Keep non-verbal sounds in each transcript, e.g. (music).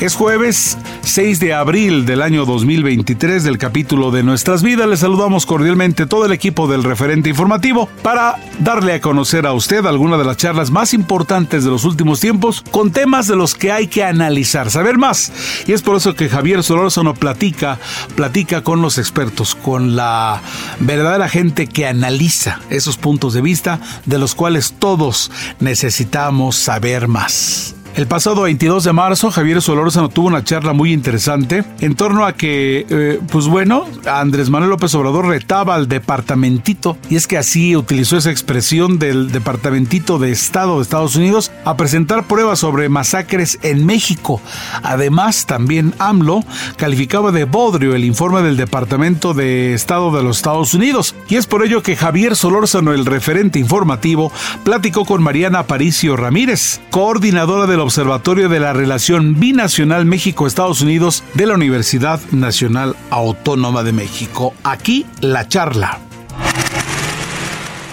Es jueves 6 de abril del año 2023 del capítulo de Nuestras Vidas. Les saludamos cordialmente todo el equipo del referente informativo para darle a conocer a usted alguna de las charlas más importantes de los últimos tiempos con temas de los que hay que analizar, saber más. Y es por eso que Javier Solórzano platica, platica con los expertos, con la verdadera gente que analiza esos puntos de vista de los cuales todos necesitamos saber más. El pasado 22 de marzo, Javier Solórzano tuvo una charla muy interesante en torno a que, eh, pues bueno, Andrés Manuel López Obrador retaba al departamentito, y es que así utilizó esa expresión del departamentito de Estado de Estados Unidos, a presentar pruebas sobre masacres en México. Además, también AMLO calificaba de bodrio el informe del Departamento de Estado de los Estados Unidos, y es por ello que Javier Solórzano, el referente informativo, platicó con Mariana Aparicio Ramírez, coordinadora del Observatorio de la Relación Binacional México-Estados Unidos de la Universidad Nacional Autónoma de México. Aquí la charla.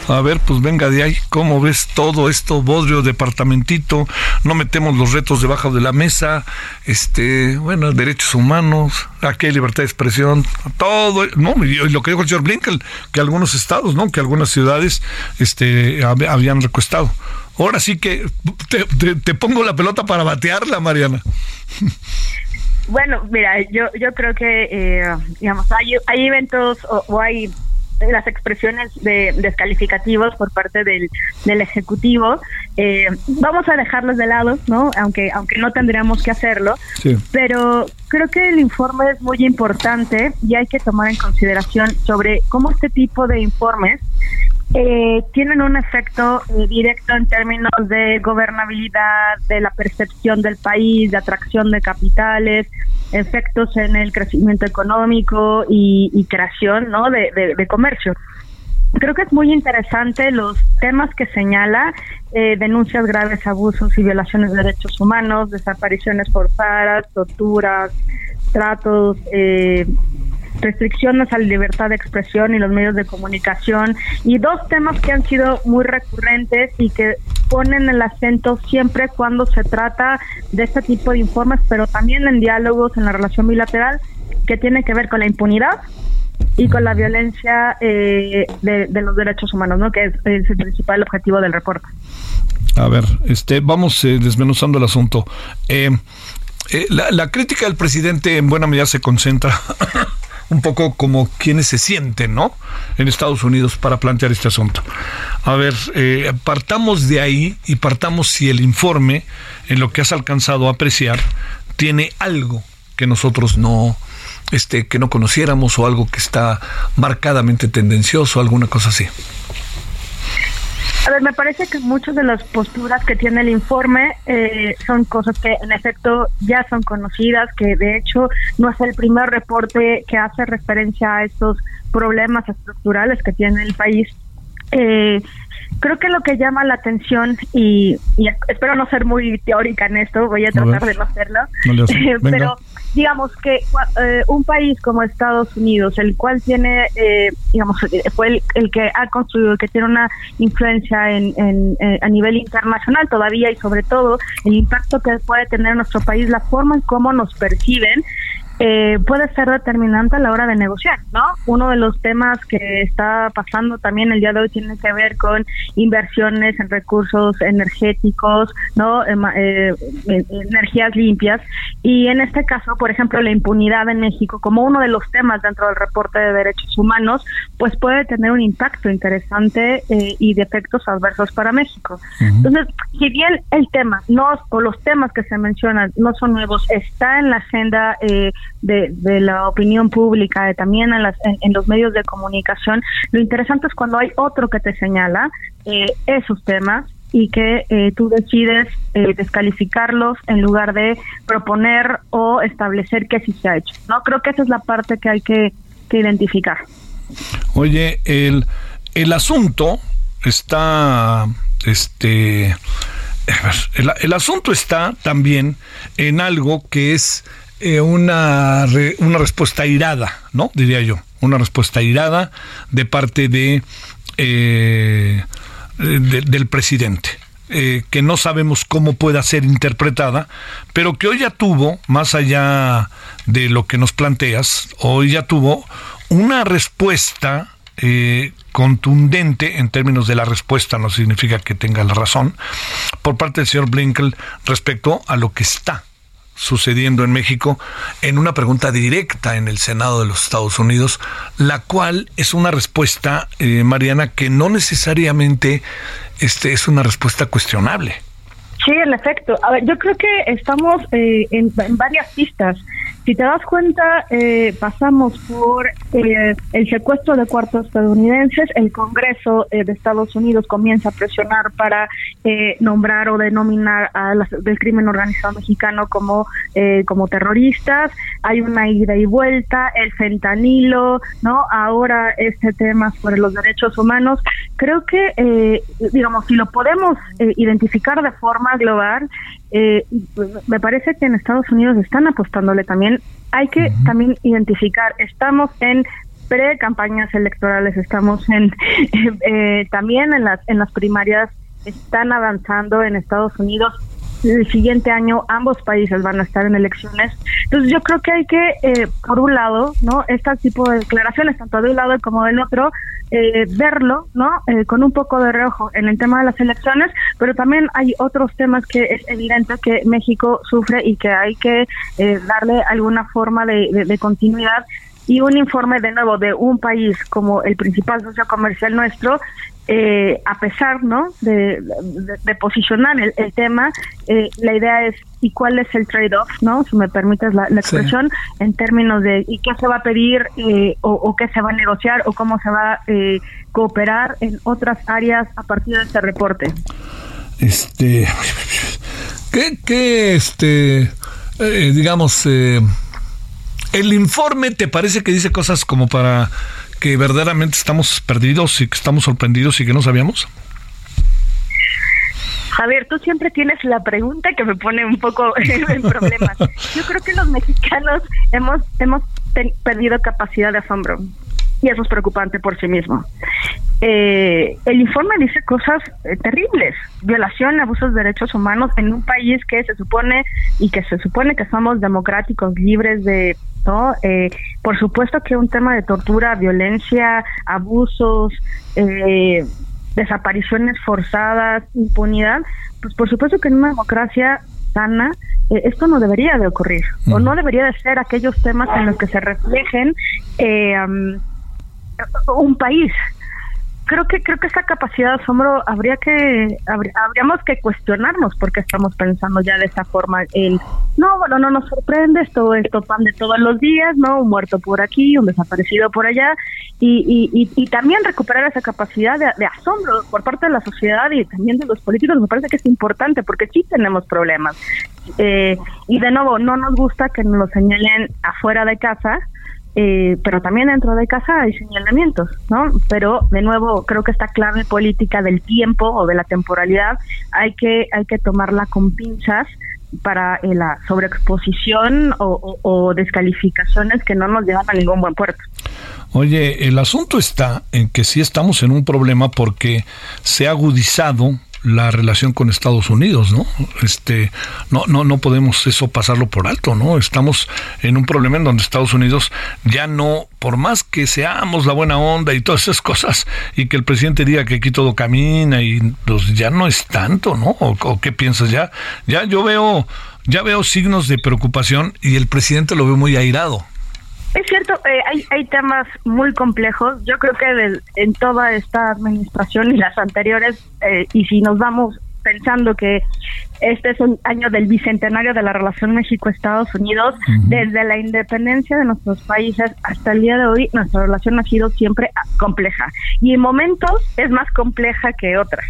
A ver, pues venga de ahí, ¿cómo ves todo esto, bodrio, departamentito? No metemos los retos debajo de la mesa, este, bueno, derechos humanos, aquí hay libertad de expresión, todo, no, y lo que dijo el señor Blinken, que algunos estados, ¿no? Que algunas ciudades, este, habían recuestado. Ahora sí que te, pongo la pelota para batearla, Mariana. Bueno, mira, yo, yo creo que, eh, digamos, hay, hay eventos o, hay las expresiones de descalificativos por parte del, del ejecutivo eh, vamos a dejarlos de lado no aunque aunque no tendríamos que hacerlo pero creo que el informe es muy importante y hay que tomar en consideración sobre cómo este tipo de informes eh, tienen un efecto directo en términos de gobernabilidad, de la percepción del país, de atracción de capitales, efectos en el crecimiento económico y, creación ¿no? de, comercio. Creo que es muy interesante los temas que señala, eh, denuncias graves, abusos y violaciones de derechos humanos, desapariciones forzadas, torturas, tratos, eh, restricciones a la libertad de expresión y los medios de comunicación y dos temas que han sido muy recurrentes y que ponen el acento siempre cuando se trata de este tipo de informes, pero también en diálogos en la relación bilateral que tiene que ver con la impunidad y con la violencia eh, de, los derechos humanos, ¿no? que es, el principal objetivo del reporte. A ver, este, vamos eh, desmenuzando el asunto. Eh, la, la, crítica del presidente en buena medida se concentra un poco como quienes se sienten, ¿no? En Estados Unidos para plantear este asunto. A ver, eh, partamos de ahí y partamos si el informe, en lo que has alcanzado a apreciar, tiene algo que nosotros no, este, que no conociéramos o algo que está marcadamente tendencioso, alguna cosa así. A ver, me parece que muchas de las posturas que tiene el informe eh, son cosas que en efecto ya son conocidas, que de hecho no es el primer reporte que hace referencia a estos problemas estructurales que tiene el país. Eh, creo que lo que llama la atención, y, espero no ser muy teórica en esto, voy a tratar de no hacerlo, (laughs) pero digamos que eh, un país como Estados Unidos, el cual tiene, eh, digamos, fue el, que ha construido, que tiene una influencia en, eh, a nivel internacional todavía y sobre todo el impacto que puede tener nuestro país, la forma en cómo nos perciben, eh, puede ser determinante a la hora de negociar, ¿no? Uno de los temas que está pasando también el día de hoy tiene que ver con inversiones en recursos energéticos, ¿no? Eh, energías limpias y en este caso, por ejemplo, la impunidad en México como uno de los temas dentro del reporte de derechos humanos, pues puede tener un impacto interesante eh, y de efectos adversos para México. Entonces, si bien el tema no o los temas que se mencionan no son nuevos, está en la agenda eh, de, la opinión pública, también en, las, en, los medios de comunicación. Lo interesante es cuando hay otro que te señala eh, esos temas y que eh, tú decides eh, descalificarlos en lugar de proponer o establecer que sí se ha hecho. No creo que esa es la parte que hay que, identificar. Oye, el, el asunto está, este, el asunto está también en algo que es eh, una, una respuesta irada, ¿no? Diría yo, una respuesta irada de parte de, eh, del presidente. Eh, que no sabemos cómo pueda ser interpretada, pero que hoy ya tuvo, más allá de lo que nos planteas, hoy ya tuvo una respuesta contundente en términos de la respuesta, no significa que tenga la razón, por parte del señor Blinken respecto a lo que está sucediendo en México en una pregunta directa en el Senado de los Estados Unidos, la cual es una respuesta, eh, Mariana, que no necesariamente este, es una respuesta cuestionable. Sí, en efecto. A ver, yo creo que estamos eh, en, varias pistas. Si te das cuenta, eh, pasamos por eh, el secuestro de cuartos estadounidenses, el Congreso de Estados Unidos comienza a presionar para nombrar o denominar a las, del crimen organizado mexicano como, como terroristas, hay una ida y vuelta, el fentanilo, ¿no? Ahora este tema sobre los derechos humanos. Creo que, digamos, si lo podemos identificar de forma global, eh, me parece que en Estados Unidos están apostándole también. Hay que también identificar, estamos en pre-campañas electorales, estamos en (laughs) eh, también en las, en las primarias, están avanzando en Estados Unidos el siguiente año ambos países van a estar en elecciones. Entonces yo creo que hay que, eh, por un lado, no este tipo de declaraciones, tanto de un lado como del otro, eh, verlo, ¿no? Eh, con un poco de reojo en el tema de las elecciones, pero también hay otros temas que es evidente que México sufre y que hay que darle alguna forma de continuidad y un informe de nuevo de un país como el principal socio comercial nuestro eh, a pesar no de, posicionar el, tema eh, la idea es y cuál es el trade-off no si me permites la, expresión en términos de y qué se va a pedir eh, o, qué se va a negociar o cómo se va a cooperar en otras áreas a partir de este reporte este (laughs) qué, qué este digamos el informe te parece que dice cosas como para que verdaderamente estamos perdidos y que estamos sorprendidos y que no sabíamos? Javier, tú siempre tienes la pregunta que me pone un poco (laughs) en problemas. Yo creo que los mexicanos hemos hemos perdido capacidad de asombro y eso es preocupante por sí mismo. Eh, el informe dice cosas eh, terribles, violación, abusos de derechos humanos en un país que se supone y que se supone que somos democráticos, libres de ¿no? Eh, por supuesto que un tema de tortura, violencia, abusos, eh, desapariciones forzadas, impunidad, pues por supuesto que en una democracia sana eh, esto no debería de ocurrir o no debería de ser aquellos temas en los que se reflejen um, un país creo que creo que esa capacidad de asombro habría que habríamos que cuestionarnos porque estamos pensando ya de esa forma. El no bueno no nos sorprende esto esto pan de todos los días no un muerto por aquí un desaparecido por allá. Y, y, también recuperar esa capacidad de, asombro por parte de la sociedad y también de los políticos. Me parece que es importante porque sí tenemos problemas. Eh, y de nuevo no nos gusta que nos lo señalen afuera de casa eh, pero también dentro de casa hay señalamientos, ¿no? Pero de nuevo creo que esta clave política del tiempo o de la temporalidad hay que hay que tomarla con pinzas para eh, la sobreexposición o, o, descalificaciones que no nos llevan a ningún buen puerto. Oye, el asunto está en que sí estamos en un problema porque se ha agudizado la relación con Estados Unidos, ¿no? Este, no, no, no podemos eso pasarlo por alto, ¿no? Estamos en un problema en donde Estados Unidos ya no, por más que seamos la buena onda y todas esas cosas, y que el presidente diga que aquí todo camina y pues ya no es tanto, ¿no? ¿O, qué piensas ya? Ya yo veo, ya veo signos de preocupación y el presidente lo ve muy airado. Es cierto, eh, hay, hay temas muy complejos. Yo creo que en toda esta administración y las anteriores, eh, y si nos vamos pensando que este es un año del bicentenario de la relación México-Estados Unidos. Desde la independencia de nuestros países hasta el día de hoy, nuestra relación ha sido siempre compleja. Y en momentos es más compleja que otras.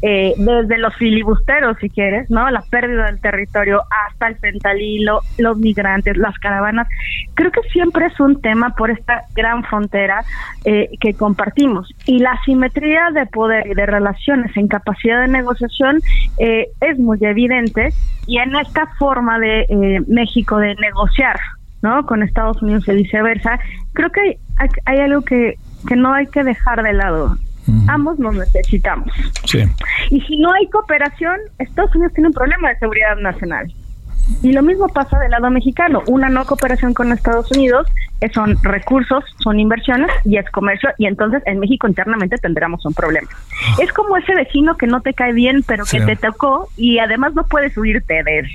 Eh, desde los filibusteros, si quieres, ¿no? La pérdida del territorio hasta el fentalilo, los migrantes, las caravanas. Creo que siempre es un tema por esta gran frontera eh, que compartimos. Y la simetría de poder y de relaciones en capacidad de negociación eh, es muy evidente. Y en esta forma de México de negociar, ¿no? Con Estados Unidos y viceversa, creo que hay, hay algo que, que no hay que dejar de lado. Ambos nos necesitamos. Y si no hay cooperación, Estados Unidos tiene un problema de seguridad nacional. Y lo mismo pasa del lado mexicano. Una no cooperación con Estados Unidos son recursos, son inversiones y es comercio. Y entonces en México internamente tendremos un problema. Es como ese vecino que no te cae bien, pero que te tocó y además no puedes huirte de él.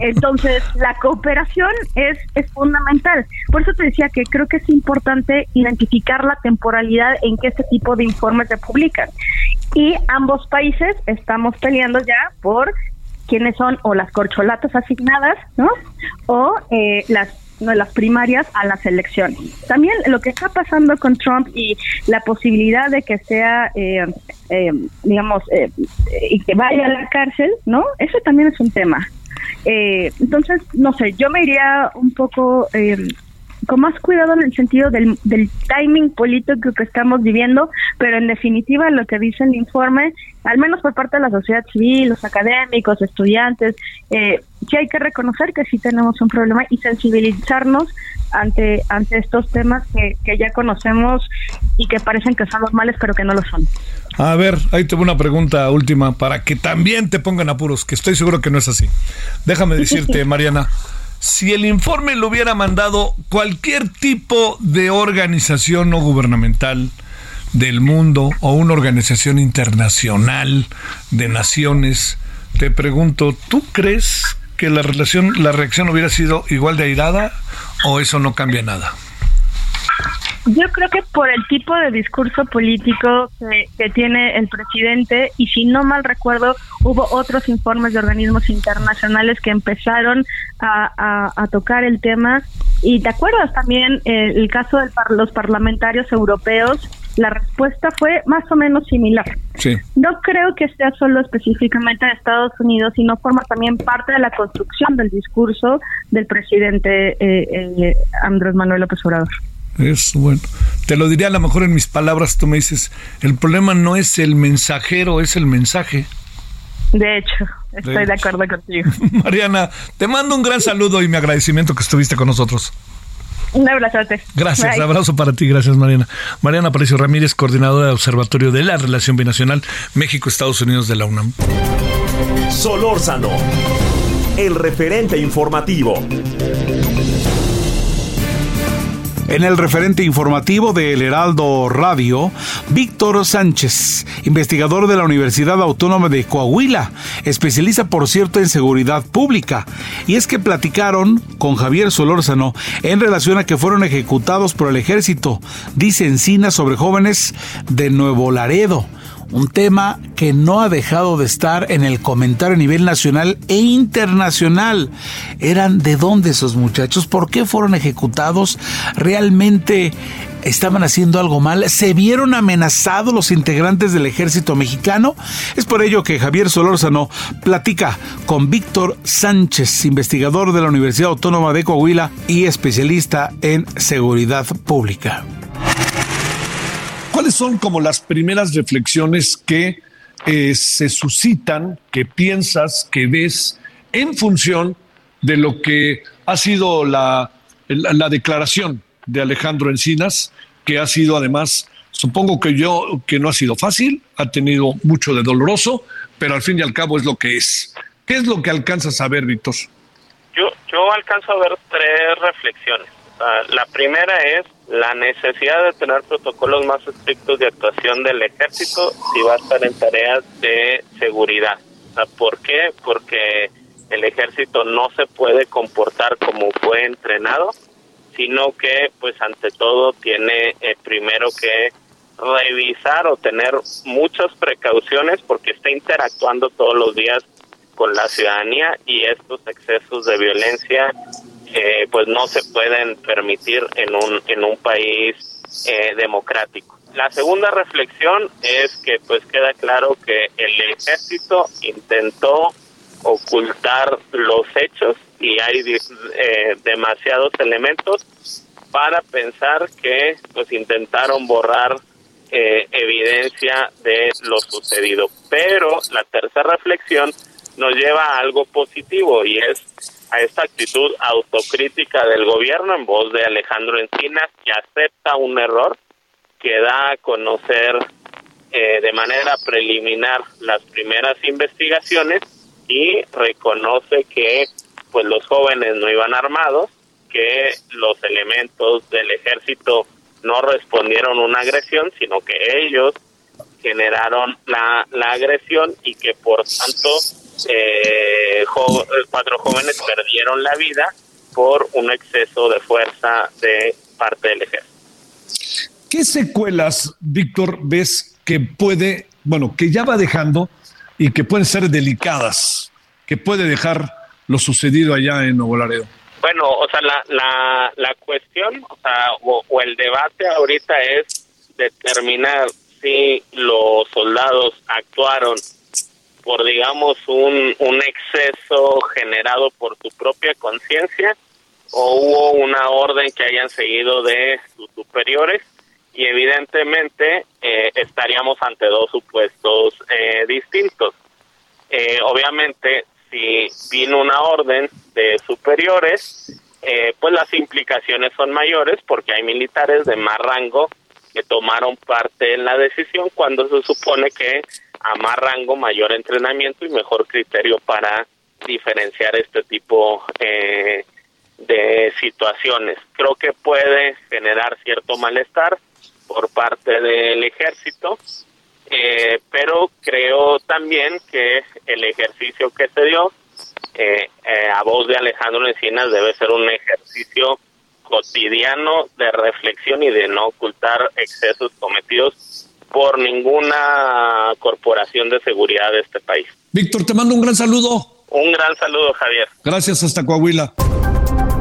Entonces, la cooperación es, es fundamental. Por eso te decía que creo que es importante identificar la temporalidad en que este tipo de informes se publican. Y ambos países estamos peleando ya por quiénes son o las corcholatas asignadas, ¿no? O eh, las no, las primarias a las elecciones. También lo que está pasando con Trump y la posibilidad de que sea, eh, eh, digamos, y que vaya a la cárcel, ¿no? Eso también es un tema. Entonces, no sé, yo me iría un poco con más cuidado en el sentido del, del timing político que estamos viviendo, pero en definitiva lo que dice el informe, al menos por parte de la sociedad civil, los académicos, estudiantes, eh, sí hay que reconocer que sí tenemos un problema y sensibilizarnos ante ante estos temas que, que ya conocemos y que parecen que son normales, pero que no lo son. A ver, ahí tengo una pregunta última para que también te pongan apuros, que estoy seguro que no es así. Déjame decirte, Mariana si el informe lo hubiera mandado cualquier tipo de organización no gubernamental del mundo o una organización internacional de naciones, te pregunto, ¿tú crees que la relación, la reacción hubiera sido igual de airada o eso no cambia nada? Yo creo que por el tipo de discurso político que, tiene el presidente, y si no mal recuerdo, hubo otros informes de organismos internacionales que empezaron a, tocar el tema. Y te acuerdas también eh, el caso de los parlamentarios europeos, la respuesta fue más o menos similar. Sí. No creo que sea solo específicamente de Estados Unidos, sino forma también parte de la construcción del discurso del presidente eh, eh, Andrés Manuel López Obrador. Es bueno. Te lo diría a lo mejor en mis palabras, tú me dices, el problema no es el mensajero, es el mensaje. De hecho, estoy de, acuerdo contigo. (laughs) Mariana, te mando un gran saludo y mi agradecimiento que estuviste con nosotros. Un abrazote. Gracias, abrazo para ti, gracias Mariana. Mariana Aparicio Ramírez, coordinadora de Observatorio de la Relación Binacional México-Estados Unidos de la UNAM. Solórzano, el referente informativo. En el referente informativo de El Heraldo Radio, Víctor Sánchez, investigador de la Universidad Autónoma de Coahuila, especialista por cierto en seguridad pública. Y es que platicaron con Javier Solórzano en relación a que fueron ejecutados por el ejército, dice Encina sobre jóvenes de Nuevo Laredo un tema que no ha dejado de estar en el comentario a nivel nacional e internacional. ¿Eran de dónde esos muchachos? ¿Por qué fueron ejecutados? ¿Realmente estaban haciendo algo mal? ¿Se vieron amenazados los integrantes del ejército mexicano? Es por ello que Javier Solórzano platica con Víctor Sánchez, investigador de la Universidad Autónoma de Coahuila y especialista en seguridad pública. ¿Cuáles son como las primeras reflexiones que eh, se suscitan, que piensas, que ves en función de lo que ha sido la, la, declaración de Alejandro Encinas, que ha sido además Supongo que yo, que no ha sido fácil, ha tenido mucho de doloroso, pero al fin y al cabo es lo que es. ¿Qué es lo que alcanzas a ver, Víctor? Yo, yo alcanzo a ver tres reflexiones. La primera es la necesidad de tener protocolos más estrictos de actuación del ejército si va a estar en tareas de seguridad. ¿Por qué? Porque el ejército no se puede comportar como fue entrenado, sino que pues ante todo tiene eh, primero que revisar o tener muchas precauciones porque está interactuando todos los días con la ciudadanía y estos excesos de violencia eh, pues no se pueden permitir en un en un país eh, democrático. La segunda reflexión es que pues queda claro que el ejército intentó ocultar los hechos y hay eh, demasiados elementos para pensar que pues intentaron borrar eh, evidencia de lo sucedido. Pero la tercera reflexión nos lleva a algo positivo y es a esta actitud autocrítica del gobierno en voz de Alejandro Encinas que acepta un error que da a conocer eh, de manera preliminar las primeras investigaciones y reconoce que pues los jóvenes no iban armados, que los elementos del ejército no respondieron una agresión, sino que ellos generaron la, la agresión y que por tanto eh, cuatro jóvenes perdieron la vida por un exceso de fuerza de parte del ejército. ¿Qué secuelas, Víctor, ves que puede, bueno, que ya va dejando y que pueden ser delicadas, que puede dejar lo sucedido allá en Nuevo Laredo? Bueno, o sea, la, la, la cuestión, o sea, o, el debate ahorita es determinar si los soldados actuaron por, digamos, un, un exceso generado por su propia conciencia o hubo una orden que hayan seguido de sus superiores y evidentemente eh, estaríamos ante dos supuestos eh, distintos. Eh, obviamente, si vino una orden de superiores, pues las implicaciones son mayores porque hay militares de más rango que tomaron parte en la decisión cuando se supone que a más rango mayor entrenamiento y mejor criterio para diferenciar este tipo de situaciones. Creo que puede generar cierto malestar por parte del ejército, eh, pero creo también que el ejercicio que se dio eh, eh, a voz de Alejandro Encinas debe ser un ejercicio cotidiano de reflexión y de no ocultar excesos cometidos por ninguna corporación de seguridad de este país. Víctor, te mando un gran saludo. Un gran saludo, Javier. Gracias hasta Coahuila.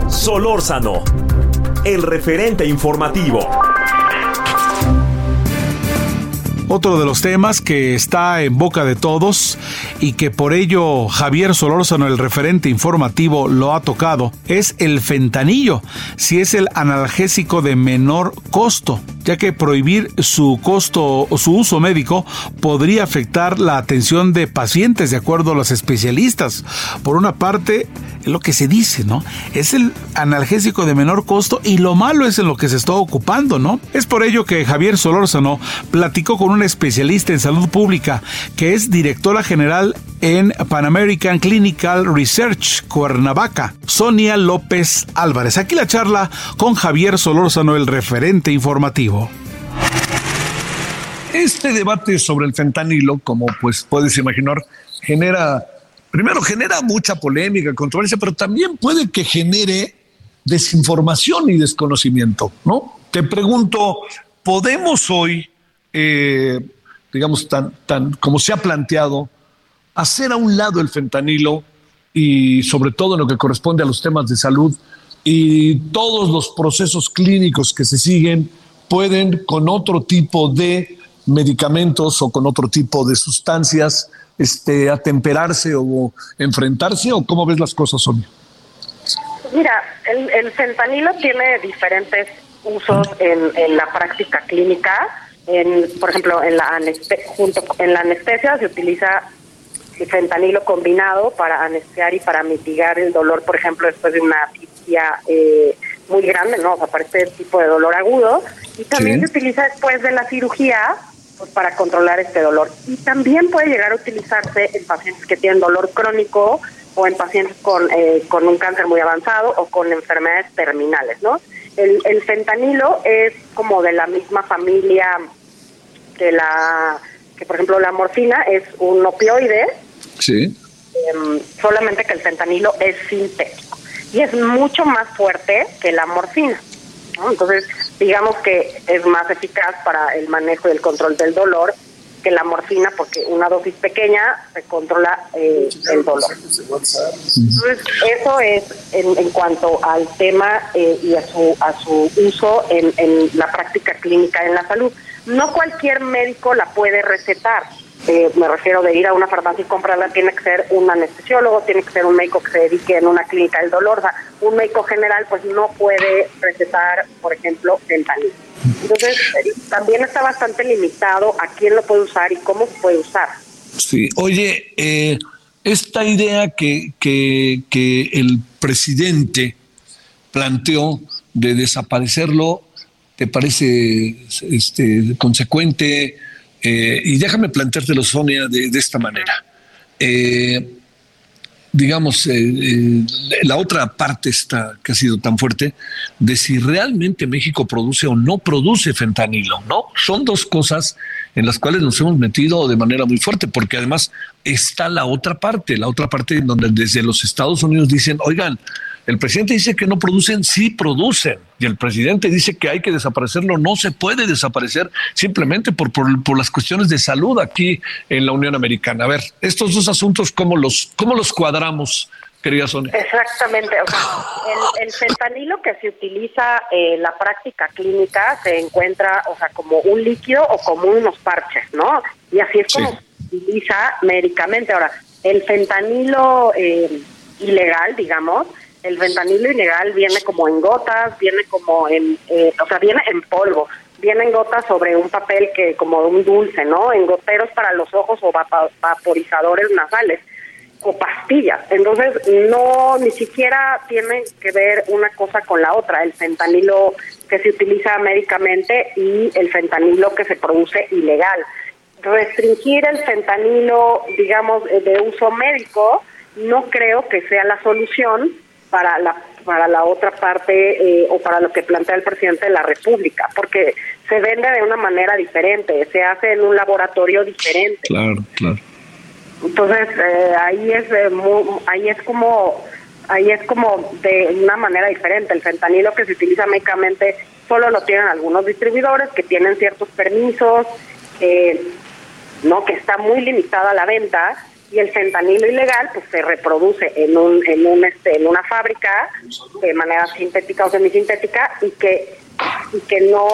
Solórzano, el referente informativo. Otro de los temas que está en boca de todos y que por ello Javier Solórzano, el referente informativo, lo ha tocado, es el fentanillo, si es el analgésico de menor costo, ya que prohibir su costo o su uso médico podría afectar la atención de pacientes, de acuerdo a los especialistas. Por una parte, lo que se dice, ¿no? Es el analgésico de menor costo y lo malo es en lo que se está ocupando, ¿no? Es por ello que Javier Solórzano platicó con un especialista en salud pública que es directora general en Pan American Clinical Research, Cuernavaca, Sonia López Álvarez. Aquí la charla con Javier Solórzano, el referente informativo. Este debate sobre el fentanilo, como pues puedes imaginar, genera, primero genera mucha polémica, controversia, pero también puede que genere desinformación y desconocimiento, ¿no? Te pregunto, ¿podemos hoy eh, digamos, tan, tan como se ha planteado, hacer a un lado el fentanilo y sobre todo en lo que corresponde a los temas de salud y todos los procesos clínicos que se siguen pueden con otro tipo de medicamentos o con otro tipo de sustancias este, atemperarse o enfrentarse o cómo ves las cosas, Sonia? Mira, el, el fentanilo tiene diferentes usos en, en la práctica clínica en, por ejemplo, en la, junto, en la anestesia se utiliza fentanilo combinado para anestesiar y para mitigar el dolor, por ejemplo, después de una asfixia eh, muy grande, ¿no? O sea, para este tipo de dolor agudo. Y también se utiliza después de la cirugía pues, para controlar este dolor. Y también puede llegar a utilizarse en pacientes que tienen dolor crónico o en pacientes con, eh, con un cáncer muy avanzado o con enfermedades terminales, ¿no? El, el fentanilo es como de la misma familia que la que por ejemplo la morfina es un opioide. Sí. Em, solamente que el fentanilo es sintético y es mucho más fuerte que la morfina. Entonces, digamos que es más eficaz para el manejo y el control del dolor que la morfina, porque una dosis pequeña se controla eh, el dolor. Entonces, eso es en, en cuanto al tema eh, y a su, a su uso en, en la práctica clínica en la salud. No cualquier médico la puede recetar. Eh, me refiero de ir a una farmacia y comprarla, tiene que ser un anestesiólogo, tiene que ser un médico que se dedique en una clínica del dolor. O sea, un médico general pues no puede recetar, por ejemplo, fentanilo. Entonces, también está bastante limitado a quién lo puede usar y cómo puede usar. Sí, oye, eh, esta idea que, que, que el presidente planteó de desaparecerlo, ¿te parece este, consecuente? Eh, y déjame planteártelo, Sonia, de, esta manera. Eh, digamos, eh, la otra parte está, que ha sido tan fuerte, de si realmente México produce o no produce fentanilo, ¿no? Son dos cosas en las cuales nos hemos metido de manera muy fuerte, porque además está la otra parte, la otra parte en donde desde los Estados Unidos dicen, oigan, el presidente dice que no producen, sí producen. Y el presidente dice que hay que desaparecerlo. No se puede desaparecer simplemente por, por, por, las cuestiones de salud aquí en la Unión Americana. A ver, estos dos asuntos, ¿cómo los, cómo los cuadramos, querida Sonia? Exactamente. O sea, el, el, fentanilo que se utiliza en la práctica clínica se encuentra, o sea, como un líquido o como unos parches, ¿no? Y así es como sí. se utiliza médicamente. Ahora, el fentanilo eh, ilegal, digamos, el fentanilo ilegal viene como en gotas, viene como en, eh, o sea, viene en polvo, viene en gotas sobre un papel que como un dulce, ¿no? En goteros para los ojos o vaporizadores nasales o pastillas. Entonces, no, ni siquiera tiene que ver una cosa con la otra, el fentanilo que se utiliza médicamente y el fentanilo que se produce ilegal. Restringir el fentanilo, digamos, de uso médico, no creo que sea la solución para la para la otra parte eh, o para lo que plantea el presidente de la República, porque se vende de una manera diferente, se hace en un laboratorio diferente. Claro, claro. Entonces eh, ahí es eh, muy, ahí es como ahí es como de una manera diferente. El fentanilo que se utiliza médicamente solo lo tienen algunos distribuidores que tienen ciertos permisos, no que está muy limitada la venta y el fentanilo ilegal pues se reproduce en un en un este en una fábrica de manera sintética o semisintética y que y que no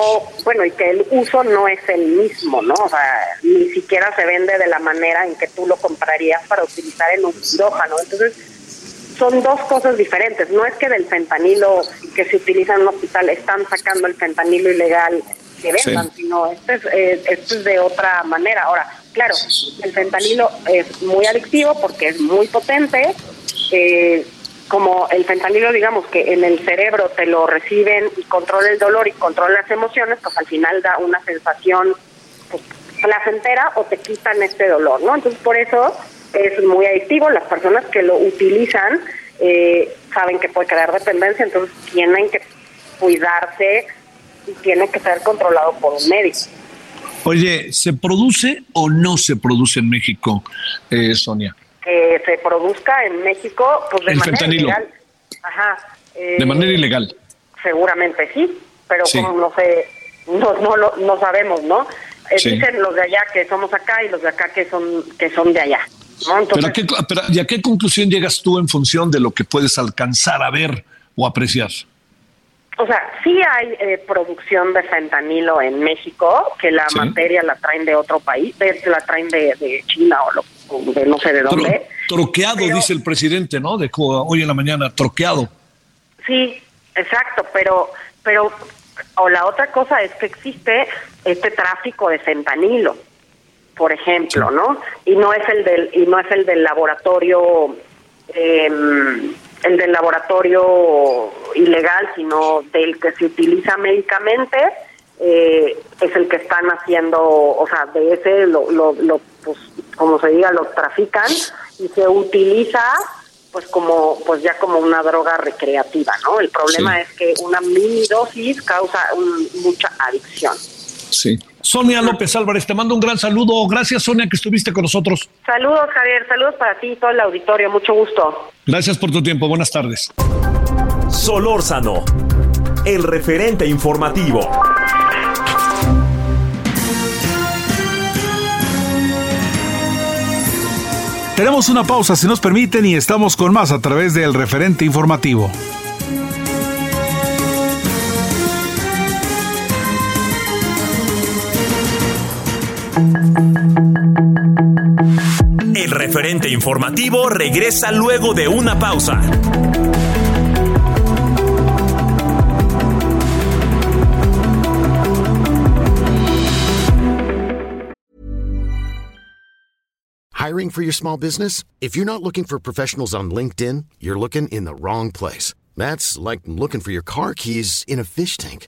bueno y que el uso no es el mismo no o sea ni siquiera se vende de la manera en que tú lo comprarías para utilizar en un quirófano. Entonces son dos cosas diferentes. No es que del fentanilo que se utiliza en un hospital están sacando el fentanilo ilegal que vendan sí. sino esto es eh, esto es de otra manera. Ahora Claro, el fentanilo es muy adictivo porque es muy potente. Eh, como el fentanilo, digamos que en el cerebro te lo reciben y controla el dolor y controla las emociones, pues al final da una sensación pues, placentera o te quitan este dolor, ¿no? Entonces por eso es muy adictivo. Las personas que lo utilizan eh, saben que puede crear dependencia, entonces tienen que cuidarse y tienen que ser controlados por un médico. Oye, ¿se produce o no se produce en México, eh, Sonia? Que se produzca en México, pues de el manera fentanilo. ilegal. Ajá. Eh, de manera ilegal. Seguramente sí, pero Sí. como no sé, no, no, lo- no sabemos, ¿no? Eh, Sí. Dicen los de allá que somos acá y los de acá que son que son de allá. ¿no? Pero, Entonces, ¿a qué, pero, ¿Y a qué conclusión llegas tú en función de lo que puedes alcanzar a ver o apreciar? O sea, sí hay eh, producción de fentanilo en México, que la Sí. materia la traen de otro país, de- la traen de, de China o, lo, o de no sé de Tro- dónde. troqueado, Pero- dice el presidente, ¿no? De hoy en la mañana, troqueado. Sí, exacto, pero pero o la otra cosa es que existe este tráfico de fentanilo, por ejemplo, ¿no? Y no es el del y no es el del laboratorio eh, el del laboratorio ilegal, sino del que se utiliza médicamente eh, es el que están haciendo, o sea, de ese lo, lo, lo pues, como se diga, lo trafican y se utiliza pues como pues ya como una droga recreativa, ¿no? El problema es que una mini dosis causa mucha adicción. Sí. Sonia López Álvarez, te mando un gran saludo. Gracias, Sonia, que estuviste con nosotros. Saludos, Javier. Saludos para ti y todo el auditorio. Mucho gusto. Gracias por tu tiempo. Buenas tardes. Solórzano, el referente informativo. Tenemos una pausa, si nos permiten, y estamos con más a través del referente informativo. El referente informativo regresa luego de una pausa. Hiring for your small business? If you're not looking for professionals on LinkedIn, you're looking in the wrong place. That's like looking for your car keys in a fish tank.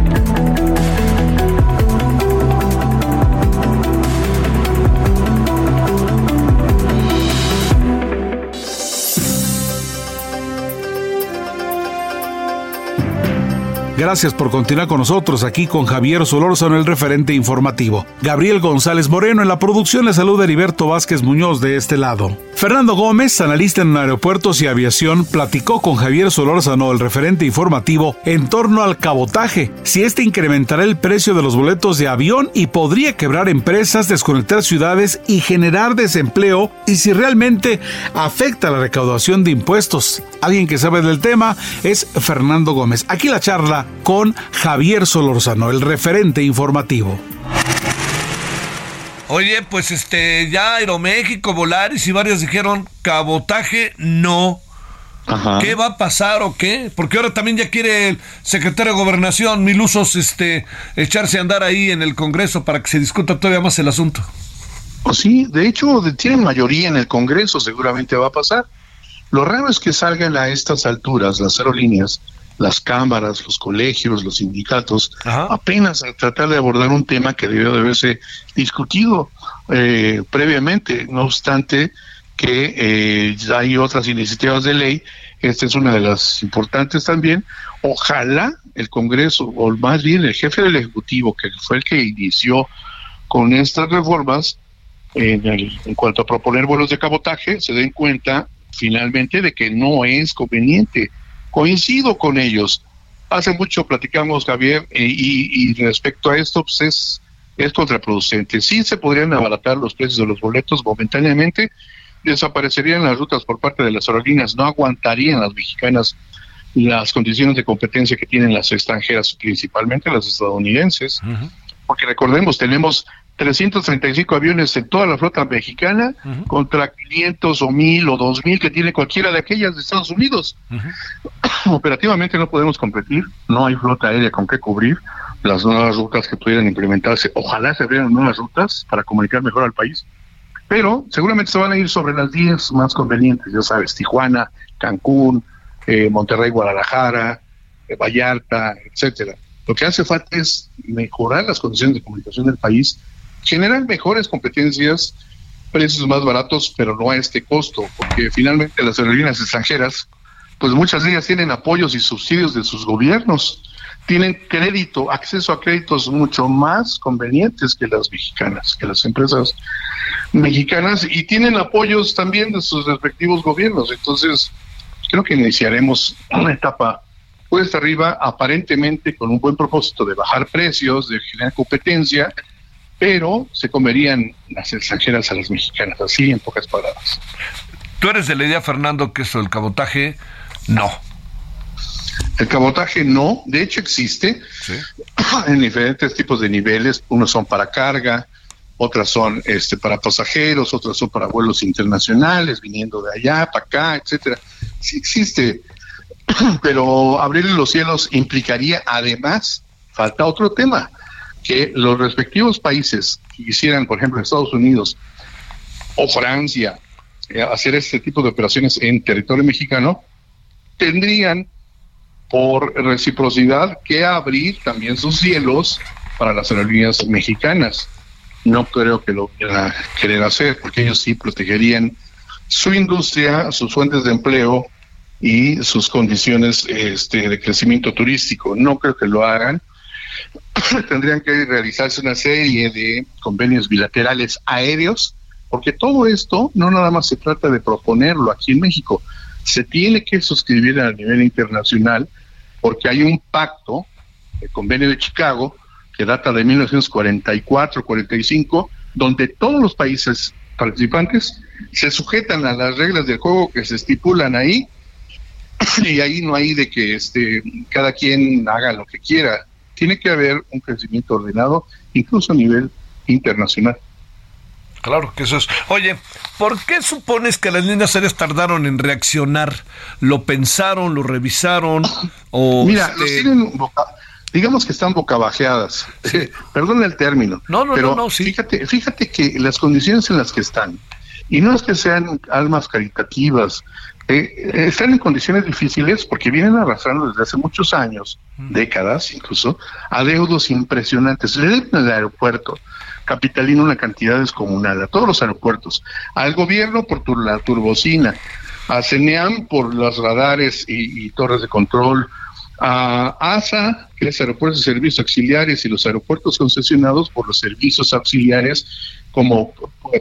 Gracias por continuar con nosotros aquí con Javier Solórzano, el referente informativo. Gabriel González Moreno en la producción le saluda Heriberto Vázquez Muñoz de este lado. Fernando Gómez, analista en aeropuertos y aviación, platicó con Javier Solórzano, el referente informativo, en torno al cabotaje, si este incrementará el precio de los boletos de avión y podría quebrar empresas, desconectar ciudades y generar desempleo, y si realmente afecta la recaudación de impuestos. Alguien que sabe del tema es Fernando Gómez. Aquí la charla con Javier Solórzano, el referente informativo. Oye, pues este, ya Aeroméxico, Volaris y varios dijeron cabotaje no. ¿Qué va a pasar o qué? Porque ahora también ya quiere el secretario de Gobernación, Milusos, este, echarse a andar ahí en el Congreso para que se discuta todavía más el asunto. Pues sí, de hecho, tienen mayoría en el Congreso, seguramente va a pasar. Lo raro es que salgan a estas alturas las aerolíneas las cámaras, los colegios, los sindicatos, apenas a tratar de abordar un tema que debió de haberse discutido eh, previamente. No obstante que eh, hay otras iniciativas de ley, esta es una de las importantes también. Ojalá el Congreso, o más bien el jefe del Ejecutivo, que fue el que inició con estas reformas, en, en cuanto a proponer vuelos de cabotaje, se den cuenta finalmente de que no es conveniente coincido con ellos. Hace mucho platicamos, Javier, eh, y, respecto a esto, pues es, es contraproducente. Sí se podrían abaratar los precios de los boletos momentáneamente, desaparecerían las rutas por parte de las aerolíneas, no aguantarían las mexicanas las condiciones de competencia que tienen las extranjeras, principalmente las estadounidenses, porque recordemos, tenemos 335 aviones en toda la flota mexicana contra 500 o 1000 o 2000 que tiene cualquiera de aquellas de Estados Unidos. (coughs) Operativamente no podemos competir, no hay flota aérea con qué cubrir las nuevas rutas que pudieran implementarse. Ojalá se abrieran nuevas rutas para comunicar mejor al país, pero seguramente se van a ir sobre las 10 más convenientes, ya sabes, Tijuana, Cancún, eh, Monterrey, Guadalajara, eh, Vallarta, etcétera. Lo que hace falta es mejorar las condiciones de comunicación del país generan mejores competencias, precios más baratos, pero no a este costo, porque finalmente las aerolíneas extranjeras, pues muchas de ellas tienen apoyos y subsidios de sus gobiernos, tienen crédito, acceso a créditos mucho más convenientes que las mexicanas, que las empresas mexicanas, y tienen apoyos también de sus respectivos gobiernos. Entonces, creo que iniciaremos una etapa pues arriba, aparentemente con un buen propósito de bajar precios, de generar competencia, pero se comerían las extranjeras a las mexicanas, así en pocas palabras. ¿Tú eres de la idea, Fernando, que eso del cabotaje, no? El cabotaje no, de hecho existe (clears throat) en diferentes tipos de niveles. Unos son para carga, otras son este, para pasajeros, otras son para vuelos internacionales, viniendo de allá, para acá, etcétera. Sí existe, (clears throat) pero abrir los cielos implicaría además, falta otro tema, que los respectivos países que quisieran, por ejemplo, Estados Unidos o Francia, eh, hacer este tipo de operaciones en territorio mexicano, tendrían por reciprocidad que abrir también sus cielos para las aerolíneas mexicanas. No creo que lo quieran querer hacer, porque ellos sí protegerían su industria, sus fuentes de empleo y sus condiciones este, de crecimiento turístico. No creo que lo hagan. (coughs) Tendrían que realizarse una serie de convenios bilaterales aéreos, porque todo esto no nada más se trata de proponerlo aquí en México, se tiene que suscribir a nivel internacional porque hay un pacto, el convenio de Chicago, que data de 1944-45, donde todos los países participantes se sujetan a las reglas del juego que se estipulan ahí (coughs) y ahí no hay de que este cada quien haga lo que quiera. Tiene que haber un crecimiento ordenado, incluso a nivel internacional. Claro que eso es. Oye, ¿por qué supones que las líneas aéreas tardaron en reaccionar? ¿Lo pensaron, lo revisaron? (coughs) O Mira, este los tienen digamos que están bocabajeadas. (laughs) Perdón el término. No, no, pero no, sí. Fíjate, fíjate que las condiciones en las que están, y no es que sean almas caritativas, eh, están en condiciones difíciles porque vienen arrastrando desde hace muchos años, décadas incluso, adeudos impresionantes. Le deben al aeropuerto capitalino una cantidad descomunal, a todos los aeropuertos, al gobierno por la turbocina, a CENEAM por los radares y, torres de control, a ASA, que es Aeropuertos de Servicios Auxiliares, y los aeropuertos concesionados por los servicios auxiliares como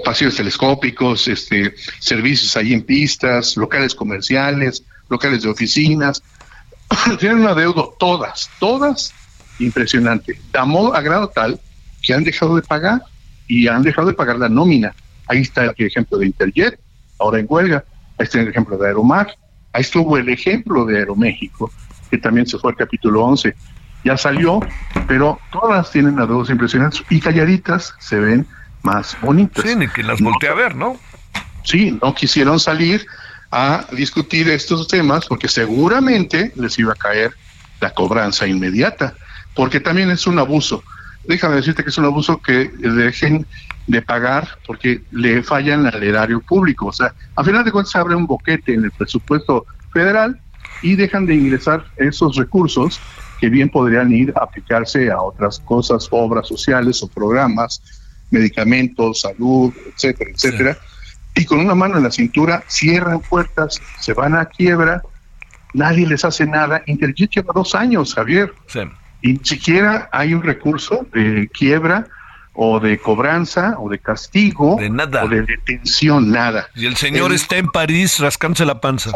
pasillos telescópicos, este, servicios ahí en pistas, locales comerciales, locales de oficinas. (laughs) Tienen una deuda, todas, todas impresionante, a, modo, a grado tal que han dejado de pagar y han dejado de pagar la nómina. Ahí está el ejemplo de Interjet, ahora en huelga. Ahí está el ejemplo de Aeromar. Ahí estuvo el ejemplo de Aeroméxico, que también se fue al capítulo 11. Ya salió, pero todas tienen adeudos impresionantes y calladitas se ven más bonitas. Sí, que las volteé a ver, ¿no? Sí, no quisieron salir a discutir estos temas porque seguramente les iba a caer la cobranza inmediata, porque también es un abuso déjame decirte que es un abuso que dejen de pagar porque le fallan al erario público. O sea, a final de cuentas abre un boquete en el presupuesto federal y dejan de ingresar esos recursos que bien podrían ir a aplicarse a otras cosas, obras sociales o programas, medicamentos, salud, etcétera, etcétera. Y con una mano en la cintura cierran puertas, se van a quiebra, nadie les hace nada. Interjet lleva dos años, Javier. Sí y ni siquiera hay un recurso de quiebra o de cobranza o de castigo de nada. o de detención, nada. Y el señor está en París rascándose la panza.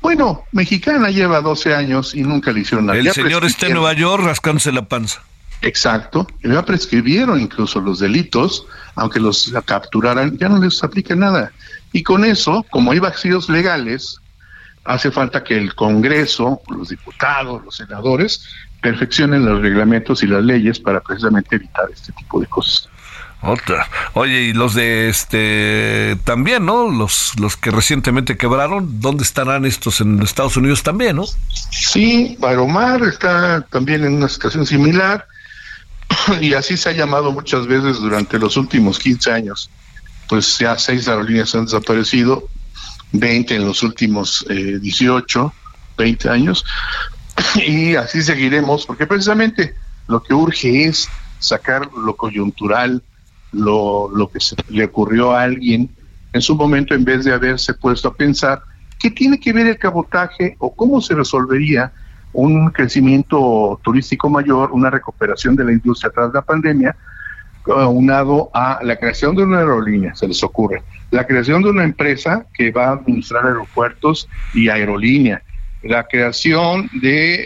Bueno, mexicana lleva 12 años y nunca le hicieron nada. El señor está en Nueva York rascándose la panza. Exacto, ya prescribieron incluso los delitos, aunque los capturaran, ya no les aplica nada. Y con eso, como hay vacíos legales, hace falta que el Congreso, los diputados, los senadores, perfeccionen los reglamentos y las leyes para precisamente evitar este tipo de cosas. Otra. Oye, y los de este también, ¿no? Los los que recientemente quebraron, ¿dónde estarán estos en Estados Unidos también, no? Sí, Aeromar está también en una situación similar (coughs) y así se ha llamado muchas veces durante los últimos 15 años. Pues ya seis aerolíneas han desaparecido, 20 en los últimos eh, 18, 20 años, (coughs) y así seguiremos, porque precisamente lo que urge es sacar lo coyuntural, lo, lo que se le ocurrió a alguien en su momento en vez de haberse puesto a pensar qué tiene que ver el cabotaje o cómo se resolvería un crecimiento turístico mayor, una recuperación de la industria tras la pandemia, unado a la creación de una aerolínea, se les ocurre, la creación de una empresa que va a administrar aeropuertos y aerolínea, la creación de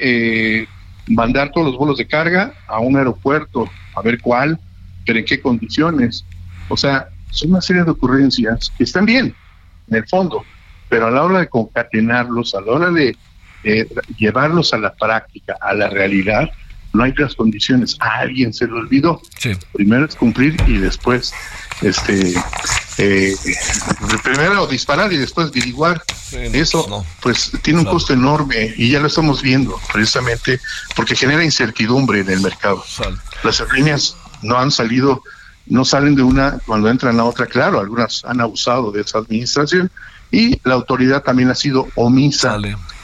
eh, mandar todos los vuelos de carga a un aeropuerto, a ver cuál, pero en qué condiciones. O sea, son una serie de ocurrencias que están bien, en el fondo, pero a la hora de concatenarlos, a la hora de eh, llevarlos a la práctica, a la realidad, no hay las condiciones. A alguien se le olvidó. Primero es cumplir y después, este, eh, primero disparar y después averiguar. Eso, pues, tiene un costo enorme y ya lo estamos viendo, precisamente porque genera incertidumbre en el mercado. Las aerolíneas no han salido, no salen de una cuando entran a otra, claro, algunas han abusado de esa administración y la autoridad también ha sido omisa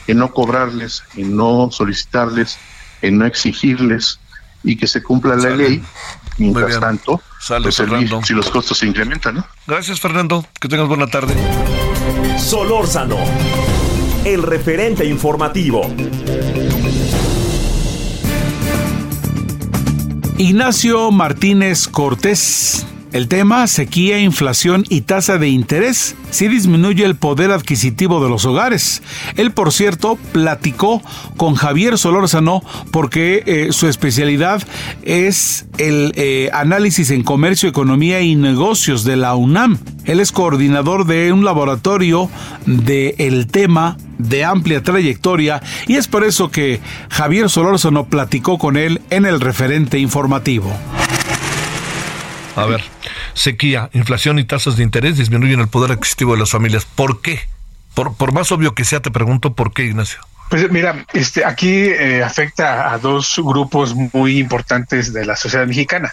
en no cobrarles, en no solicitarles en no exigirles y que se cumpla la ley. Mientras tanto, pues si los costos se incrementan, ¿no? Gracias, Fernando. Que tengas buena tarde. Solórzano, el referente informativo. Ignacio Martínez Cortés el tema, sequía, inflación y tasa de interés, sí disminuye el poder adquisitivo de los hogares. Él, por cierto, platicó con Javier Solórzano porque eh, su especialidad es el eh, análisis en comercio, economía y negocios de la UNAM. Él es coordinador de un laboratorio de el tema de amplia trayectoria y es por eso que Javier Solórzano platicó con él en el referente informativo. A ver, sequía, inflación y tasas de interés disminuyen el poder adquisitivo de las familias. ¿Por qué? Por, por más obvio que sea, te pregunto por qué, Ignacio. Pues mira, este, aquí eh, afecta a dos grupos muy importantes de la sociedad mexicana.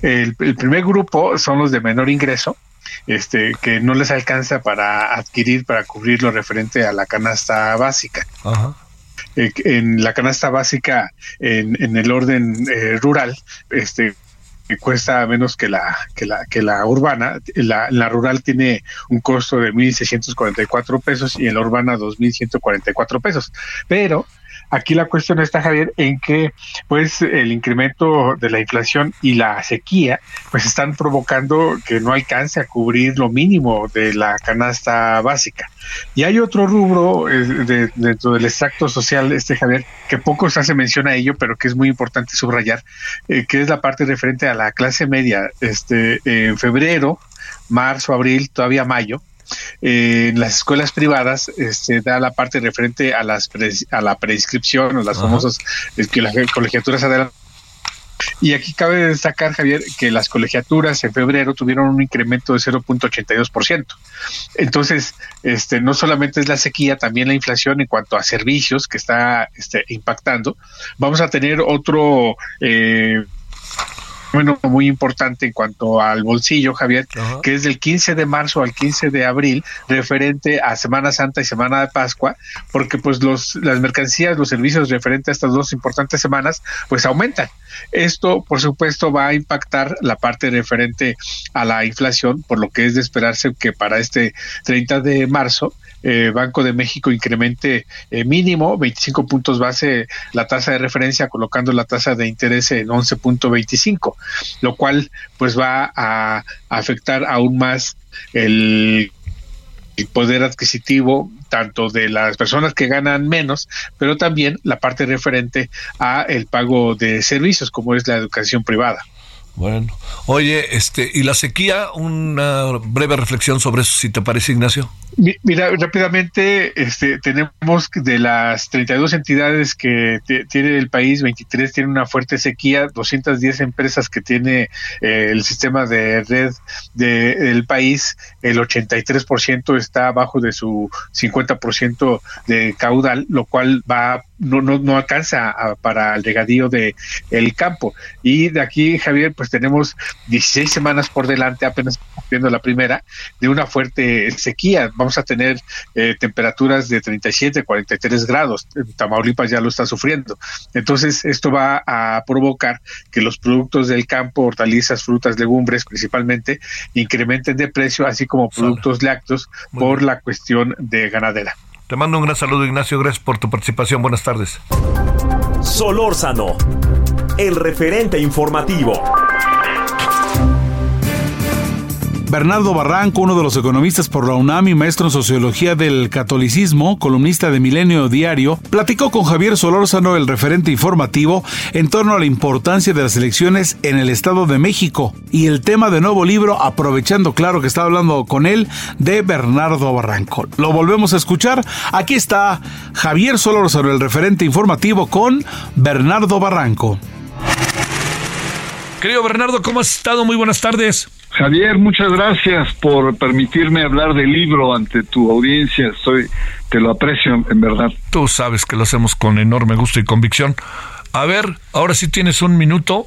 El, primer grupo son los de menor ingreso, este, que no les alcanza para adquirir, para cubrir lo referente a la canasta básica. Ajá. Eh, en la canasta básica, en, en el orden eh, rural, este, cuesta menos que la que la que la urbana. La, la rural tiene un costo de 1.644 pesos y en la urbana 2.144 pesos. Pero Aquí la cuestión está, Javier, en que pues el incremento de la inflación y la sequía pues están provocando que no alcance a cubrir lo mínimo de la canasta básica. Y hay otro rubro eh, dentro del extracto social, este Javier, que poco se hace mención a ello, pero que es muy importante subrayar, eh, que es la parte referente a la clase media. Este, en febrero, marzo, abril, todavía mayo, en las escuelas privadas este, da la parte referente a las a la prescripción o las famosas que las colegiaturas adelantadas y aquí cabe destacar, Javier, que las colegiaturas en febrero tuvieron un incremento de 0.82%. Entonces, este, no solamente es la sequía, también la inflación en cuanto a servicios que está este, impactando. Vamos a tener otro eh, bueno, muy importante en cuanto al bolsillo, Javier, que es del 15 de marzo al 15 de abril, referente a Semana Santa y Semana de Pascua, porque pues los las mercancías, los servicios referentes a estas dos importantes semanas, pues aumentan. Esto, por supuesto, va a impactar la parte referente a la inflación, por lo que es de esperarse que para este 30 de marzo eh, Banco de México incremente eh, mínimo 25 puntos base la tasa de referencia, colocando la tasa de interés en 11.25, lo cual pues va a afectar aún más el poder adquisitivo tanto de las personas que ganan menos, pero también la parte referente a el pago de servicios como es la educación privada. Bueno, oye, este, y la sequía, una breve reflexión sobre eso, si te parece, Ignacio. Mira, rápidamente, este, tenemos de las 32 entidades que tiene el país, 23 tienen una fuerte sequía, 210 empresas que tiene eh, el sistema de red del país, el 83% está abajo de su 50% de caudal, lo cual va no, no, no alcanza para el regadío de el campo. Y de aquí, Javier, pues tenemos 16 semanas por delante, apenas viendo la primera, de una fuerte sequía. Vamos a tener eh, temperaturas de 37, 43 grados. Tamaulipas ya lo está sufriendo. Entonces, esto va a provocar que los productos del campo, hortalizas, frutas, legumbres principalmente, incrementen de precio, así como productos lácteos por la cuestión de ganadera. Te mando un gran saludo, Ignacio. Gracias por tu participación. Buenas tardes. Solórzano, el referente informativo. Bernardo Barranco, uno de los economistas por la UNAM y maestro en sociología del catolicismo, columnista de Milenio Diario, platicó con Javier Solórzano, el referente informativo, en torno a la importancia de las elecciones en el Estado de México y el tema de nuevo libro, aprovechando claro que está hablando con él, de Bernardo Barranco. Lo volvemos a escuchar. Aquí está Javier Solórzano, el referente informativo, con Bernardo Barranco. Querido Bernardo, ¿cómo has estado? Muy buenas tardes. Javier, muchas gracias por permitirme hablar del libro ante tu audiencia. Soy, te lo aprecio, en verdad. Tú sabes que lo hacemos con enorme gusto y convicción. A ver, ahora sí tienes un minuto,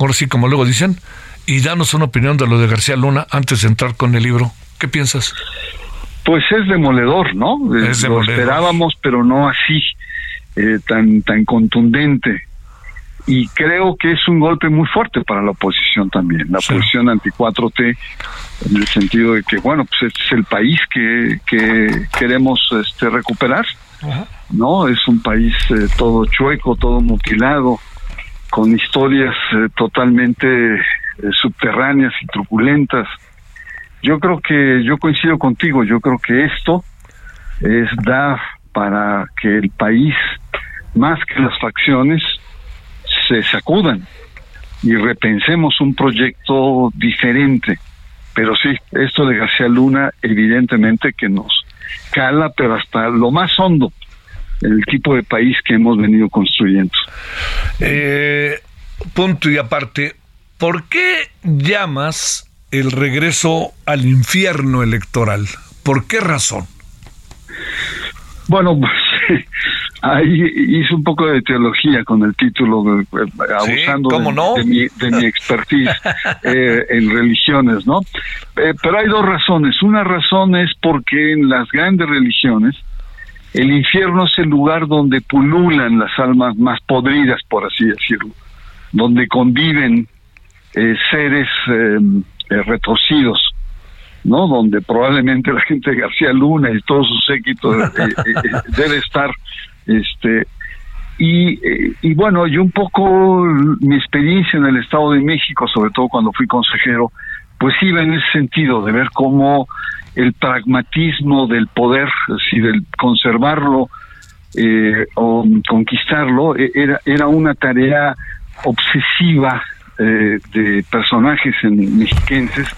ahora sí como luego dicen, y danos una opinión de lo de García Luna antes de entrar con el libro. ¿Qué piensas? Pues es demoledor, ¿no? Es lo esperábamos, pero no así, eh, tan, tan contundente y creo que es un golpe muy fuerte para la oposición también, la oposición anti 4T, en el sentido de que, bueno, pues este es el país que, que queremos este, recuperar, ¿no? Es un país eh, todo chueco, todo mutilado, con historias eh, totalmente eh, subterráneas y truculentas. Yo creo que, yo coincido contigo, yo creo que esto es da para que el país, más que las facciones, se sacudan y repensemos un proyecto diferente. Pero sí, esto de García Luna evidentemente que nos cala, pero hasta lo más hondo, el tipo de país que hemos venido construyendo. Eh, punto y aparte, ¿por qué llamas el regreso al infierno electoral? ¿Por qué razón? Bueno, pues (laughs) ahí hice un poco de teología con el título, abusando de, mi, de mi expertise (laughs) eh, en religiones, ¿no? Eh, pero hay dos razones. Una razón es porque en las grandes religiones el infierno es el lugar donde pululan las almas más podridas, por así decirlo, donde conviven eh, seres retorcidos ¿no? Donde probablemente la gente de García Luna y todos sus séquitos debe estar este, y, y bueno, yo un poco mi experiencia en el Estado de México, sobre todo cuando fui consejero, pues iba en ese sentido, de ver cómo el pragmatismo del poder, si del conservarlo eh, o conquistarlo, e, era, era una tarea obsesiva eh, de personajes en, mexiquenses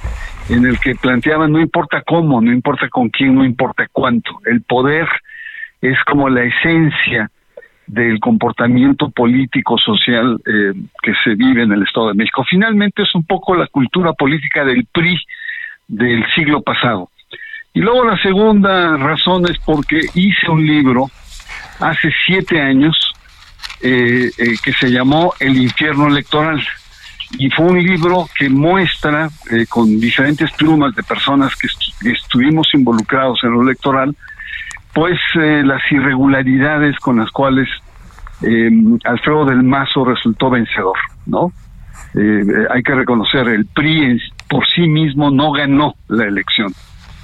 en el que planteaban no importa cómo, no importa con quién, no importa cuánto, el poder es como la esencia del comportamiento político social eh, que se vive en el Estado de México. Finalmente es un poco la cultura política del PRI del siglo pasado. Y luego la segunda razón es porque hice un libro hace siete años eh, eh, que se llamó El infierno electoral. Y fue un libro que muestra con diferentes plumas de personas que estuvimos involucrados en lo electoral, pues eh, las irregularidades con las cuales eh, Alfredo del Mazo resultó vencedor, ¿no? Eh, hay que reconocer, el PRI por sí mismo no ganó la elección.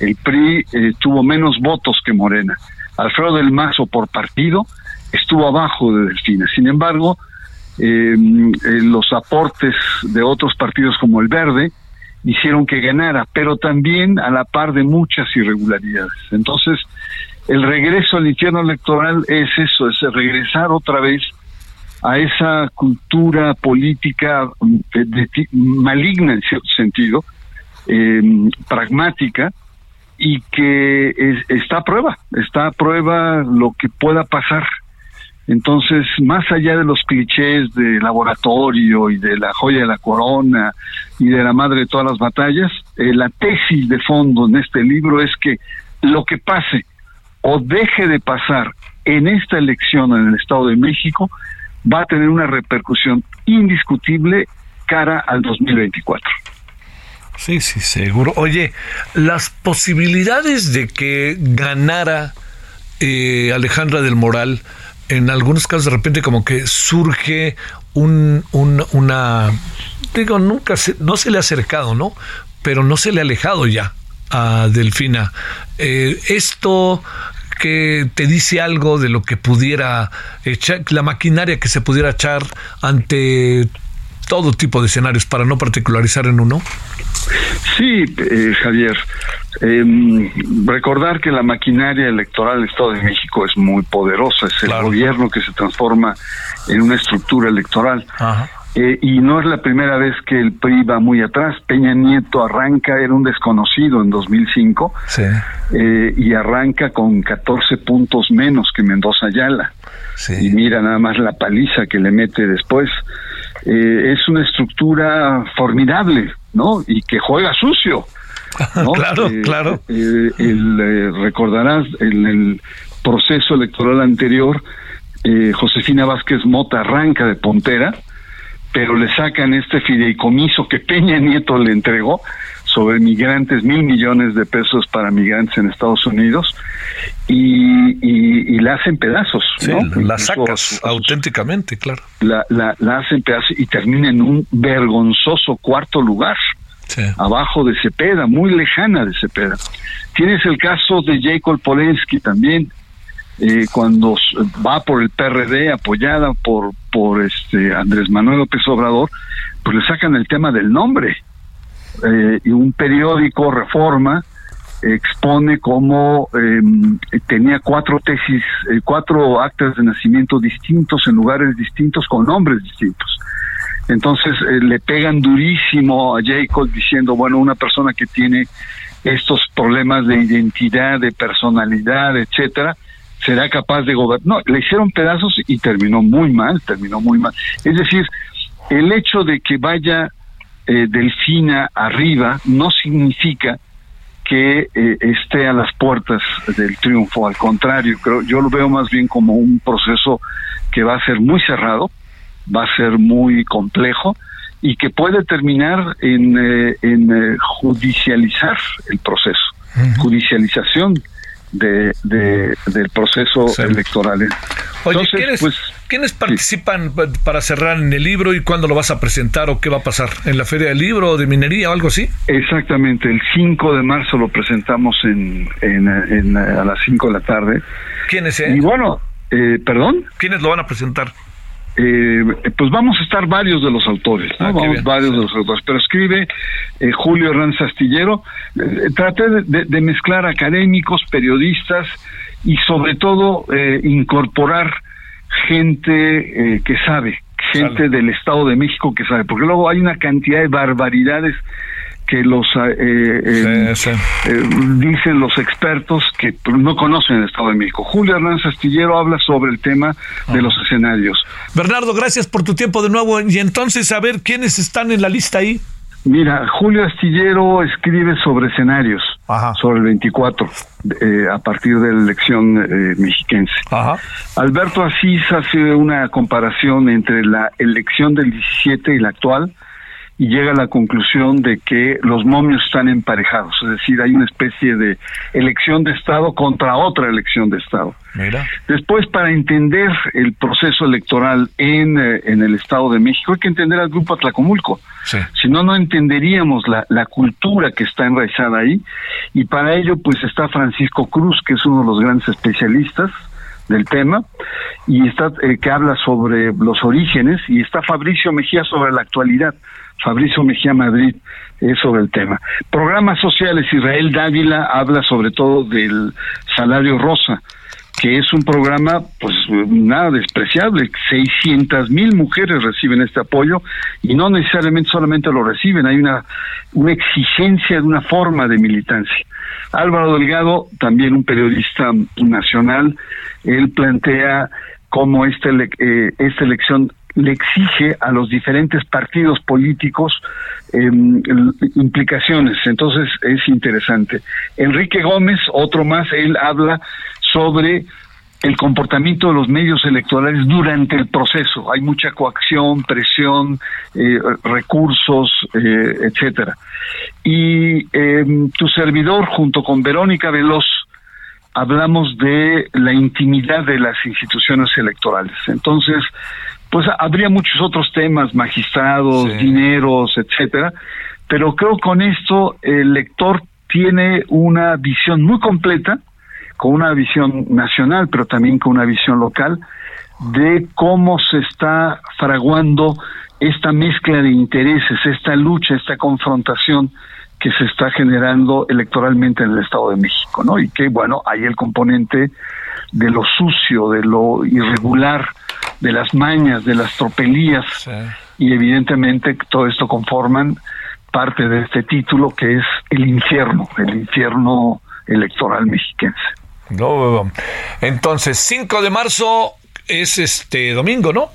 El PRI tuvo menos votos que Morena. Alfredo del Mazo por partido estuvo abajo de Delfina. Sin embargo, los aportes de otros partidos como el Verde hicieron que ganara, pero también a la par de muchas irregularidades. Entonces, el regreso al infierno electoral es eso, es regresar otra vez a esa cultura política de, maligna en cierto sentido, em, pragmática, y que está a prueba, está a prueba lo que pueda pasar. Entonces, más allá de los clichés de laboratorio y de la joya de la corona y de la madre de todas las batallas, eh, la tesis de fondo en este libro es que lo que pase o deje de pasar en esta elección en el Estado de México, va a tener una repercusión indiscutible cara al 2024. Sí, sí, seguro. Oye, las posibilidades de que ganara eh, Alejandra del Moral, en algunos casos de repente como que surge un, una, digo, nunca se, no se le ha acercado, ¿no? Pero no se le ha alejado ya a Delfina. Eh, esto que te dice algo de lo que pudiera echar, la maquinaria que se pudiera echar ante todo tipo de escenarios para no particularizar en uno? Sí, eh, Javier. Em, recordar que la maquinaria electoral del Estado de México es muy poderosa, es el gobierno que se transforma en una estructura electoral. Eh, y no es la primera vez que el PRI va muy atrás. Peña Nieto arranca, era un desconocido en 2005, eh, y arranca con 14 puntos menos que Mendoza Ayala. Y mira nada más la paliza que le mete después. Eh, es una estructura formidable, ¿no? Y que juega sucio. (laughs) claro, claro. el, recordarás en el proceso electoral anterior, Josefina Vázquez Mota arranca de puntera pero le sacan este fideicomiso que Peña Nieto le entregó sobre migrantes, mil millones de pesos para migrantes en Estados Unidos, y, la hacen pedazos. La sacas auténticamente, claro. La, la, hacen pedazos y termina en un vergonzoso cuarto lugar. abajo de Cepeda, muy lejana de Cepeda. Tienes el caso de Jacob Polensky también, eh, cuando va por el PRD apoyada por por este Andrés Manuel López Obrador, pues le sacan el tema del nombre. Eh, y un periódico, Reforma, expone cómo em, tenía cuatro tesis, eh, cuatro actas de nacimiento distintos en lugares distintos con nombres distintos. Entonces le pegan durísimo a Jacob diciendo, bueno, una persona que tiene estos problemas de identidad, de personalidad, etcétera, será capaz de gobernar. No, le hicieron pedazos y terminó muy mal, terminó muy mal. Es decir, el hecho de que vaya eh, Delfina arriba no significa que eh, esté a las puertas del triunfo, al contrario, creo, yo lo veo más bien como un proceso que va a ser muy cerrado, va a ser muy complejo y que puede terminar en, eh, en judicializar el proceso, judicialización de, del proceso electoral. Oye, ¿quiénes, pues, ¿quiénes participan para cerrar en el libro y cuándo lo vas a presentar o qué va a pasar? ¿En la Feria del Libro o de Minería o algo así? Exactamente, el 5 de marzo lo presentamos en, en, a las 5 de la tarde. ¿Quiénes? Eh? Y bueno, eh, ¿perdón? ¿Quiénes lo van a presentar? Eh, pues vamos a estar varios de los autores, ¿no? Ah, vamos varios de los autores, pero escribe eh, Julio Hernández Astillero. Eh, traté de, mezclar académicos, periodistas y sobre todo incorporar gente que sabe, gente del Estado de México que sabe, porque luego hay una cantidad de barbaridades que los eh, eh, eh, dicen los expertos que no conocen el Estado de México. Julio Hernández Astillero habla sobre el tema de los escenarios. Bernardo, gracias por tu tiempo de nuevo. Y entonces, a ver, ¿quiénes están en la lista ahí? Mira, Julio Astillero escribe sobre escenarios, sobre el 24, a partir de la elección mexiquense. Alberto Asís hace una comparación entre la elección del 17 y la actual, y llega a la conclusión de que los momios están emparejados, es decir, hay una especie de elección de Estado contra otra elección de Estado. Después, para entender el proceso electoral en, eh, en el Estado de México, hay que entender al Grupo Atlacomulco. Si no, no entenderíamos la, la cultura que está enraizada ahí. Y para ello, pues está Francisco Cruz, que es uno de los grandes especialistas del tema y está eh, que habla sobre los orígenes y está Fabricio Mejía sobre la actualidad. Fabricio Mejía Madrid es sobre el tema. Programas sociales, Israel Dávila habla sobre todo del salario rosa, que es un programa pues nada despreciable. 600 mil mujeres reciben este apoyo y no necesariamente solamente lo reciben, hay una, una exigencia de una forma de militancia. Álvaro Delgado, también un periodista nacional, él plantea cómo esta, eh, esta elección le exige a los diferentes partidos políticos em, implicaciones. Entonces es interesante. Enrique Gómez, otro más, él habla sobre el comportamiento de los medios electorales durante el proceso. Hay mucha coacción, presión, eh, recursos, eh, etcétera. Y em, tu servidor, junto con Verónica Veloz, hablamos de la intimidad de las instituciones electorales. Entonces, pues habría muchos otros temas, magistrados, dineros, etcétera, pero creo con esto el lector tiene una visión muy completa, con una visión nacional, pero también con una visión local, de cómo se está fraguando esta mezcla de intereses, esta lucha, esta confrontación que se está generando electoralmente en el Estado de México, ¿no? Y que, bueno, hay el componente de lo sucio, de lo irregular, de las mañas, de las tropelías, y evidentemente todo esto conforman parte de este título que es el infierno, el infierno electoral mexiquense. No, entonces, 5 de marzo es este domingo, ¿no?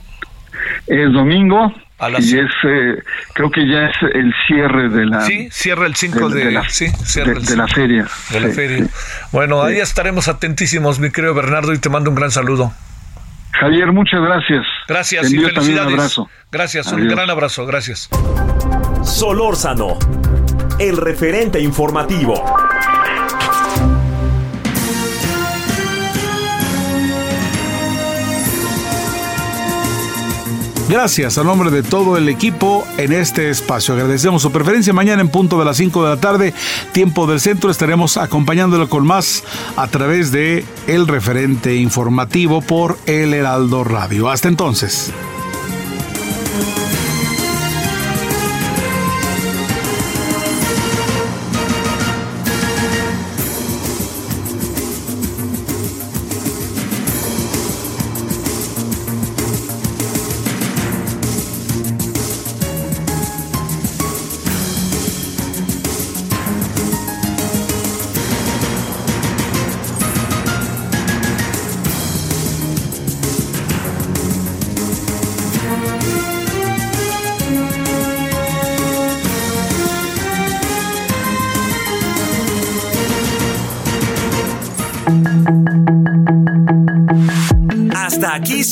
Es domingo, y es, eh, creo que ya es el cierre de la... Sí, cierra el 5 de, la, sí, de, la feria. De la feria. Bueno, ahí estaremos atentísimos, mi querido Bernardo, y te mando un gran saludo. Javier, muchas gracias. Gracias y felicidades. Un abrazo. Gracias, un gran abrazo, gracias. Solórzano, el referente informativo. Gracias a nombre de todo el equipo en este espacio. Agradecemos su preferencia. Mañana en punto de las 5 de la tarde, tiempo del centro, estaremos acompañándolo con más a través de el referente informativo por El Heraldo Radio. Hasta entonces.